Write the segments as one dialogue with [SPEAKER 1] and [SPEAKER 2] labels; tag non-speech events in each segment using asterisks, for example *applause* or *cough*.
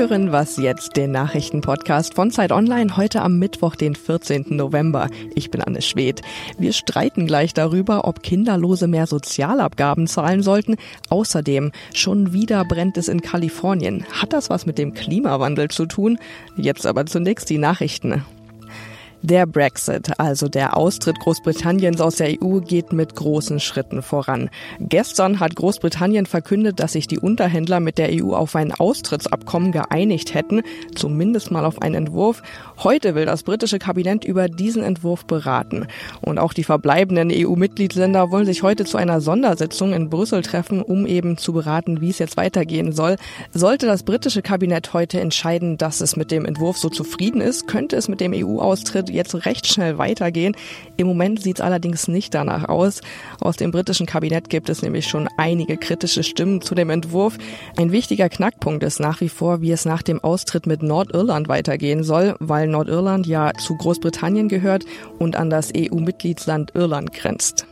[SPEAKER 1] hören Was jetzt, den Nachrichtenpodcast von Zeit Online, heute am Mittwoch, den 14. November. Ich bin Anne Schwedt. Wir streiten gleich darüber, ob Kinderlose mehr Sozialabgaben zahlen sollten. Außerdem, schon wieder brennt es in Kalifornien. Hat das was mit dem Klimawandel zu tun? Jetzt aber zunächst die Nachrichten. Der Brexit, also der Austritt Großbritanniens aus der EU, geht mit großen Schritten voran. Gestern hat Großbritannien verkündet, dass sich die Unterhändler mit der EU auf ein Austrittsabkommen geeinigt hätten, zumindest mal auf einen Entwurf. Heute will das britische Kabinett über diesen Entwurf beraten. Und auch die verbleibenden EU-Mitgliedsländer wollen sich heute zu einer Sondersitzung in Brüssel treffen, um eben zu beraten, wie es jetzt weitergehen soll. Sollte das britische Kabinett heute entscheiden, dass es mit dem Entwurf so zufrieden ist, könnte es mit dem EU-Austritt jetzt recht schnell weitergehen. Im Moment sieht es allerdings nicht danach aus. Aus dem britischen Kabinett gibt es nämlich schon einige kritische Stimmen zu dem Entwurf. Ein wichtiger Knackpunkt ist nach wie vor, wie es nach dem Austritt mit Nordirland weitergehen soll, weil Nordirland ja zu Großbritannien gehört und an das EU-Mitgliedsland Irland grenzt.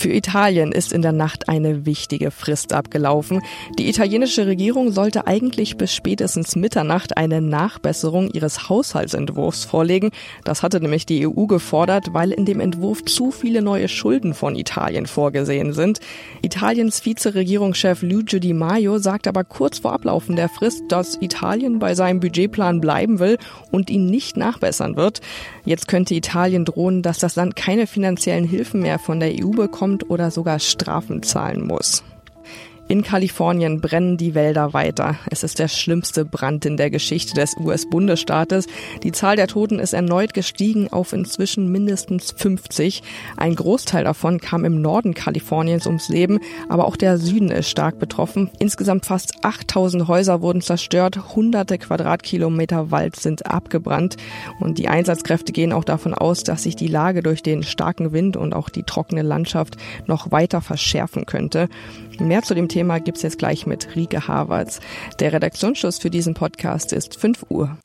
[SPEAKER 1] Für Italien ist in der Nacht eine wichtige Frist abgelaufen. Die italienische Regierung sollte eigentlich bis spätestens Mitternacht eine Nachbesserung ihres Haushaltsentwurfs vorlegen. Das hatte nämlich die EU gefordert, weil in dem Entwurf zu viele neue Schulden von Italien vorgesehen sind. Italiens Vizeregierungschef Luigi Di Maio sagt aber kurz vor Ablaufen der Frist, dass Italien bei seinem Budgetplan bleiben will und ihn nicht nachbessern wird. Jetzt könnte Italien drohen, dass das Land keine finanziellen Hilfen mehr von der EU bekommt oder sogar Strafen zahlen muss. In Kalifornien brennen die Wälder weiter. Es ist der schlimmste Brand in der Geschichte des US-Bundesstaates. Die Zahl der Toten ist erneut gestiegen auf inzwischen mindestens 50. Ein Großteil davon kam im Norden Kaliforniens ums Leben, aber auch der Süden ist stark betroffen. Insgesamt fast 8000 Häuser wurden zerstört, hunderte Quadratkilometer Wald sind abgebrannt und die Einsatzkräfte gehen auch davon aus, dass sich die Lage durch den starken Wind und auch die trockene Landschaft noch weiter verschärfen könnte. Mehr zu dem Thema gibt's jetzt gleich mit Rike Havertz. Der Redaktionsschluss für diesen Podcast ist 5 Uhr.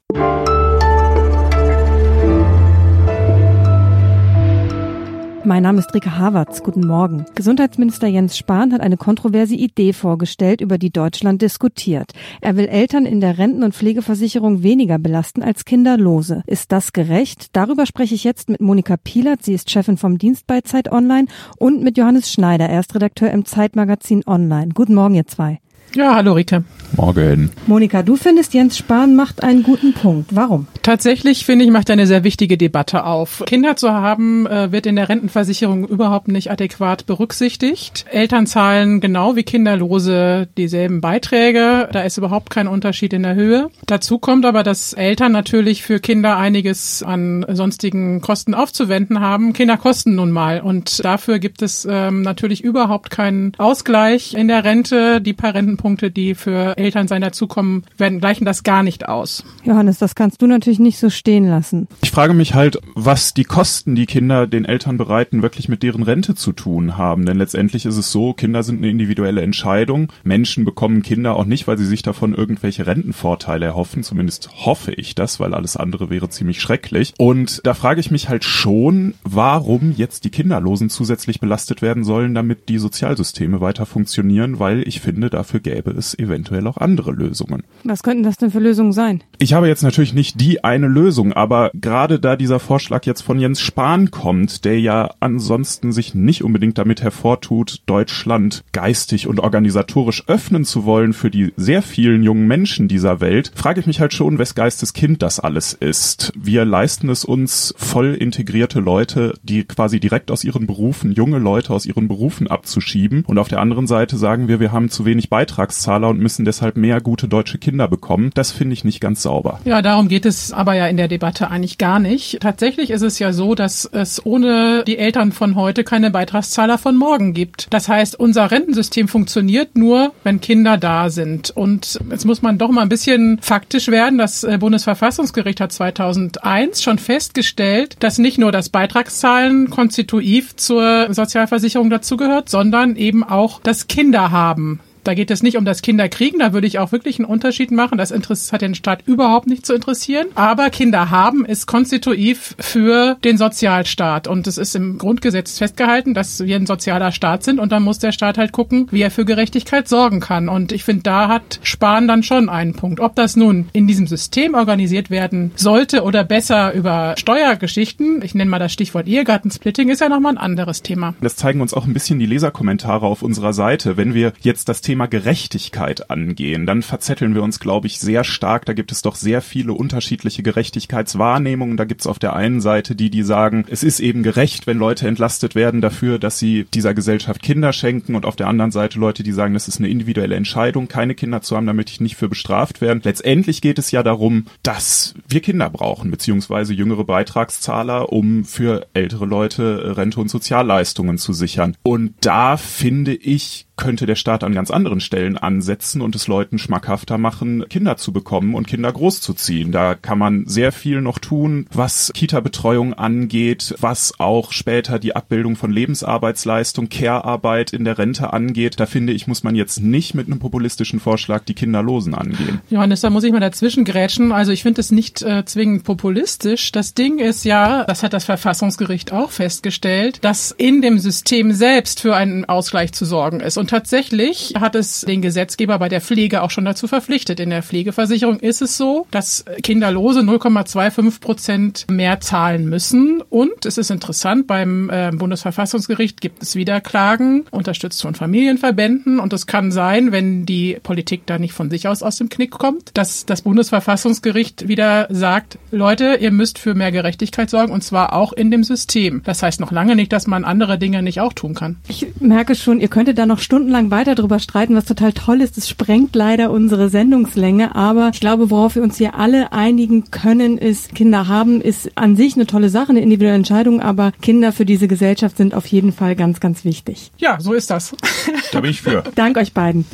[SPEAKER 2] Mein Name ist Rike Havertz. Guten Morgen. Gesundheitsminister Jens Spahn hat eine kontroverse Idee vorgestellt, über die Deutschland diskutiert. Er will Eltern in der Renten- und Pflegeversicherung weniger belasten als Kinderlose. Ist das gerecht? Darüber spreche ich jetzt mit Monika Pielert. Sie ist Chefin vom Dienst bei Zeit Online und mit Johannes Schneider. Er ist Redakteur im Zeitmagazin Online. Guten Morgen, ihr zwei.
[SPEAKER 3] Ja, hallo Rike.
[SPEAKER 4] Morgen.
[SPEAKER 2] Monika, du findest, Jens Spahn macht einen guten Punkt. Warum?
[SPEAKER 3] Tatsächlich finde ich, macht eine sehr wichtige Debatte auf. Kinder zu haben, äh, wird in der Rentenversicherung überhaupt nicht adäquat berücksichtigt. Eltern zahlen genau wie Kinderlose dieselben Beiträge. Da ist überhaupt kein Unterschied in der Höhe. Dazu kommt aber, dass Eltern natürlich für Kinder einiges an sonstigen Kosten aufzuwenden haben. Kinder kosten nun mal und dafür gibt es ähm, natürlich überhaupt keinen Ausgleich in der Rente. Die paar Rentenpunkte, die für Eltern sein dazukommen, werden gleichen das gar nicht aus.
[SPEAKER 2] Johannes, das kannst du natürlich nicht so stehen lassen.
[SPEAKER 4] Ich frage mich halt, was die Kosten, die Kinder den Eltern bereiten, wirklich mit deren Rente zu tun haben. Denn letztendlich ist es so, Kinder sind eine individuelle Entscheidung. Menschen bekommen Kinder auch nicht, weil sie sich davon irgendwelche Rentenvorteile erhoffen. Zumindest hoffe ich das, weil alles andere wäre ziemlich schrecklich. Und da frage ich mich halt schon, warum jetzt die Kinderlosen zusätzlich belastet werden sollen, damit die Sozialsysteme weiter funktionieren, weil ich finde, dafür gäbe es eventuell auch andere Lösungen.
[SPEAKER 2] Was könnten das denn für Lösungen sein?
[SPEAKER 4] Ich habe jetzt natürlich nicht die eine Lösung, aber gerade da dieser Vorschlag jetzt von Jens Spahn kommt, der ja ansonsten sich nicht unbedingt damit hervortut, Deutschland geistig und organisatorisch öffnen zu wollen für die sehr vielen jungen Menschen dieser Welt, frage ich mich halt schon, wes Geistes Kind das alles ist. Wir leisten es uns, voll integrierte Leute, die quasi direkt aus ihren Berufen, junge Leute aus ihren Berufen abzuschieben und auf der anderen Seite sagen wir, wir haben zu wenig Beitragszahler und müssen deshalb mehr gute deutsche Kinder bekommen. Das finde ich nicht ganz sauber.
[SPEAKER 3] Ja, darum geht es aber ja in der Debatte eigentlich gar nicht. Tatsächlich ist es ja so, dass es ohne die Eltern von heute keine Beitragszahler von morgen gibt. Das heißt, unser Rentensystem funktioniert nur, wenn Kinder da sind. Und jetzt muss man doch mal ein bisschen faktisch werden. Das äh, Bundesverfassungsgericht hat 2001 schon festgestellt, dass nicht nur das Beitragszahlen konstitutiv zur Sozialversicherung dazugehört, sondern eben auch das Kinderhaben Da geht es nicht um das Kinderkriegen, da würde ich auch wirklich einen Unterschied machen. Das hat den Staat überhaupt nicht zu interessieren. Aber Kinder haben ist konstitutiv für den Sozialstaat. Und es ist im Grundgesetz festgehalten, dass wir ein sozialer Staat sind und dann muss der Staat halt gucken, wie er für Gerechtigkeit sorgen kann. Und ich finde, da hat Spahn dann schon einen Punkt. Ob das nun in diesem System organisiert werden sollte oder besser über Steuergeschichten, ich nenne mal das Stichwort Ehegattensplitting, ist ja nochmal ein anderes Thema.
[SPEAKER 4] Das zeigen uns auch ein bisschen die Leserkommentare auf unserer Seite. Wenn wir jetzt das Thema Gerechtigkeit angehen, dann verzetteln wir uns, glaube ich, sehr stark. Da gibt es doch sehr viele unterschiedliche Gerechtigkeitswahrnehmungen. Da gibt es auf der einen Seite die, die sagen, es ist eben gerecht, wenn Leute entlastet werden dafür, dass sie dieser Gesellschaft Kinder schenken und auf der anderen Seite Leute, die sagen, das ist eine individuelle Entscheidung, keine Kinder zu haben, damit ich nicht für bestraft werden. Letztendlich geht es ja darum, dass wir Kinder brauchen, beziehungsweise jüngere Beitragszahler, um für ältere Leute Rente und Sozialleistungen zu sichern. Und da finde ich, könnte der Staat an ganz anderen Stellen ansetzen und es Leuten schmackhafter machen, Kinder zu bekommen und Kinder großzuziehen. Da kann man sehr viel noch tun, was Kita-Betreuung angeht, was auch später die Abbildung von Lebensarbeitsleistung, Care-Arbeit in der Rente angeht. Da finde ich, muss man jetzt nicht mit einem populistischen Vorschlag die Kinderlosen angehen.
[SPEAKER 3] Johannes, da muss ich mal dazwischen grätschen. Also ich finde es nicht äh, zwingend populistisch. Das Ding ist ja, das hat das Verfassungsgericht auch festgestellt, dass in dem System selbst für einen Ausgleich zu sorgen ist. Und und tatsächlich hat es den Gesetzgeber bei der Pflege auch schon dazu verpflichtet. In der Pflegeversicherung ist es so, dass Kinderlose 0,25 Prozent mehr zahlen müssen. Und es ist interessant, beim äh, Bundesverfassungsgericht gibt es wieder Klagen, unterstützt von Familienverbänden. Und es kann sein, wenn die Politik da nicht von sich aus aus dem Knick kommt, dass das Bundesverfassungsgericht wieder sagt, Leute, ihr müsst für mehr Gerechtigkeit sorgen und zwar auch in dem System. Das heißt noch lange nicht, dass man andere Dinge nicht auch tun kann.
[SPEAKER 2] Ich merke schon, ihr könntet da noch Stunden stundenlang weiter drüber streiten, was total toll ist. Es sprengt leider unsere Sendungslänge, aber ich glaube, worauf wir uns hier alle einigen können, ist, Kinder haben, ist an sich eine tolle Sache, eine individuelle Entscheidung, aber Kinder für diese Gesellschaft sind auf jeden Fall ganz, ganz wichtig.
[SPEAKER 3] Ja, so ist das. *laughs*
[SPEAKER 4] Da bin ich für. *laughs*
[SPEAKER 2] Dank euch beiden.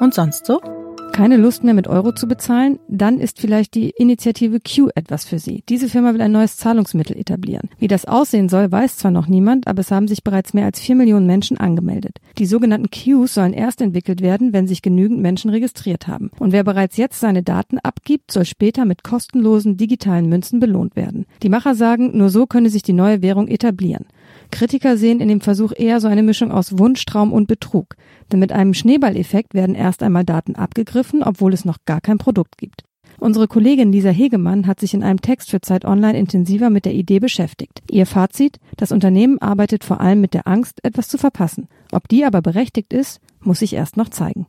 [SPEAKER 2] Und sonst so? Keine Lust mehr mit Euro zu bezahlen, dann ist vielleicht die Initiative Q etwas für Sie. Diese Firma will ein neues Zahlungsmittel etablieren. Wie das aussehen soll, weiß zwar noch niemand, aber es haben sich bereits mehr als vier Millionen Menschen angemeldet. Die sogenannten Qs sollen erst entwickelt werden, wenn sich genügend Menschen registriert haben. Und wer bereits jetzt seine Daten abgibt, soll später mit kostenlosen digitalen Münzen belohnt werden. Die Macher sagen, nur so könne sich die neue Währung etablieren. Kritiker sehen in dem Versuch eher so eine Mischung aus Wunschtraum und Betrug. Denn mit einem Schneeballeffekt werden erst einmal Daten abgegriffen, obwohl es noch gar kein Produkt gibt. Unsere Kollegin Lisa Hegemann hat sich in einem Text für Zeit Online intensiver mit der Idee beschäftigt. Ihr Fazit, das Unternehmen arbeitet vor allem mit der Angst, etwas zu verpassen. Ob die aber berechtigt ist, muss sich erst noch zeigen.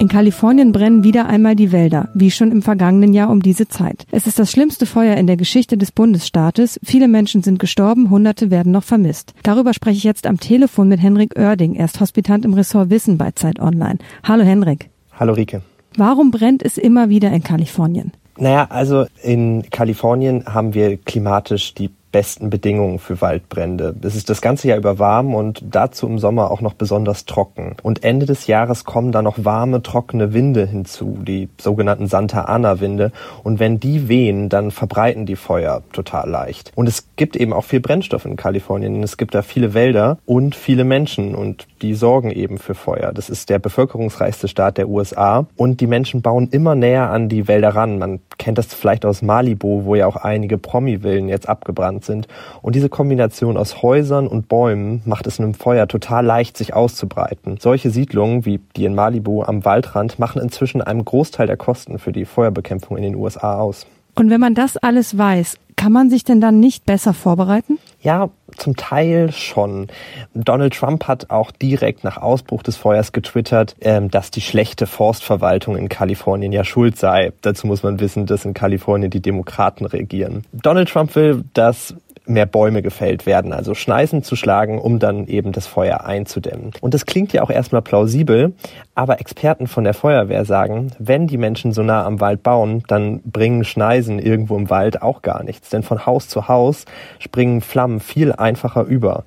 [SPEAKER 2] In Kalifornien brennen wieder einmal die Wälder, wie schon im vergangenen Jahr um diese Zeit. Es ist das schlimmste Feuer in der Geschichte des Bundesstaates. Viele Menschen sind gestorben, Hunderte werden noch vermisst. Darüber spreche ich jetzt am Telefon mit Henrik Oerding. Er ist Hospitant im Ressort Wissen bei Zeit Online. Hallo Henrik.
[SPEAKER 5] Hallo Rike.
[SPEAKER 2] Warum brennt es immer wieder in Kalifornien?
[SPEAKER 5] Naja, also in Kalifornien haben wir klimatisch die besten Bedingungen für Waldbrände. Es ist das ganze Jahr über warm und dazu im Sommer auch noch besonders trocken. Und Ende des Jahres kommen da noch warme, trockene Winde hinzu, die sogenannten Santa Ana Winde. Und wenn die wehen, dann verbreiten die Feuer total leicht. Und es gibt eben auch viel Brennstoff in Kalifornien. Es gibt da viele Wälder und viele Menschen und die sorgen eben für Feuer. Das ist der bevölkerungsreichste Staat der USA und die Menschen bauen immer näher an die Wälder ran. Man kennt das vielleicht aus Malibu, wo ja auch einige Promi-Villen jetzt abgebrannt Land sind. Und diese Kombination aus Häusern und Bäumen macht es einem Feuer total leicht, sich auszubreiten. Solche Siedlungen wie die in Malibu am Waldrand machen inzwischen einen Großteil der Kosten für die Feuerbekämpfung in den USA aus.
[SPEAKER 2] Und wenn man das alles weiß, kann man sich denn dann nicht besser vorbereiten?
[SPEAKER 5] Ja, zum Teil schon. Donald Trump hat auch direkt nach Ausbruch des Feuers getwittert, ähm, dass die schlechte Forstverwaltung in Kalifornien ja schuld sei. Dazu muss man wissen, dass in Kalifornien die Demokraten regieren. Donald Trump will, dass mehr Bäume gefällt werden, also Schneisen zu schlagen, um dann eben das Feuer einzudämmen. Und das klingt ja auch erstmal plausibel, aber Experten von der Feuerwehr sagen, wenn die Menschen so nah am Wald bauen, dann bringen Schneisen irgendwo im Wald auch gar nichts, denn von Haus zu Haus springen Flammen viel einfacher über.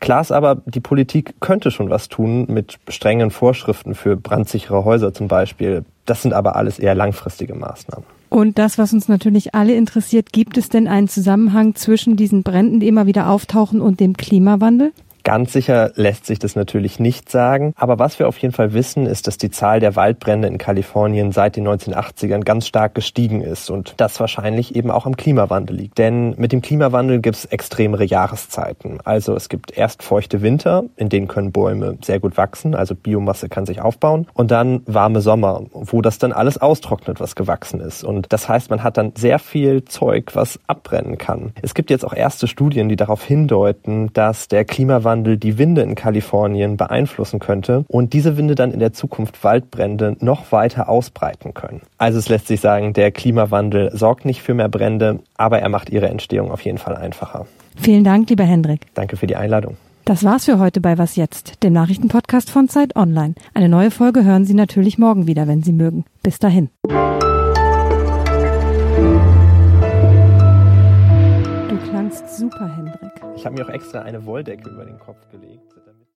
[SPEAKER 5] Klar ist aber, die Politik könnte schon was tun mit strengen Vorschriften für brandsichere Häuser zum Beispiel. Das sind aber alles eher langfristige Maßnahmen.
[SPEAKER 2] Und das, was uns natürlich alle interessiert, gibt es denn einen Zusammenhang zwischen diesen Bränden, die immer wieder auftauchen, und dem Klimawandel?
[SPEAKER 5] Ganz sicher lässt sich das natürlich nicht sagen, aber was wir auf jeden Fall wissen, ist, dass die Zahl der Waldbrände in Kalifornien seit den 1980ern ganz stark gestiegen ist und das wahrscheinlich eben auch am Klimawandel liegt. Denn mit dem Klimawandel gibt es extremere Jahreszeiten. Also es gibt erst feuchte Winter, in denen können Bäume sehr gut wachsen, also Biomasse kann sich aufbauen und dann warme Sommer, wo das dann alles austrocknet, was gewachsen ist. Und das heißt, man hat dann sehr viel Zeug, was abbrennen kann. Es gibt jetzt auch erste Studien, die darauf hindeuten, dass der Klimawandel Klimawandel die Winde in Kalifornien beeinflussen könnte und diese Winde dann in der Zukunft Waldbrände noch weiter ausbreiten können. Also es lässt sich sagen, der Klimawandel sorgt nicht für mehr Brände, aber er macht ihre Entstehung auf jeden Fall einfacher.
[SPEAKER 2] Vielen Dank, lieber Hendrik.
[SPEAKER 5] Danke für die Einladung.
[SPEAKER 2] Das war's für heute bei Was Jetzt, dem Nachrichtenpodcast von Zeit Online. Eine neue Folge hören Sie natürlich morgen wieder, wenn Sie mögen. Bis dahin. Du klangst super, Hendrik.
[SPEAKER 5] Ich habe mir auch extra eine Wolldecke über den Kopf gelegt.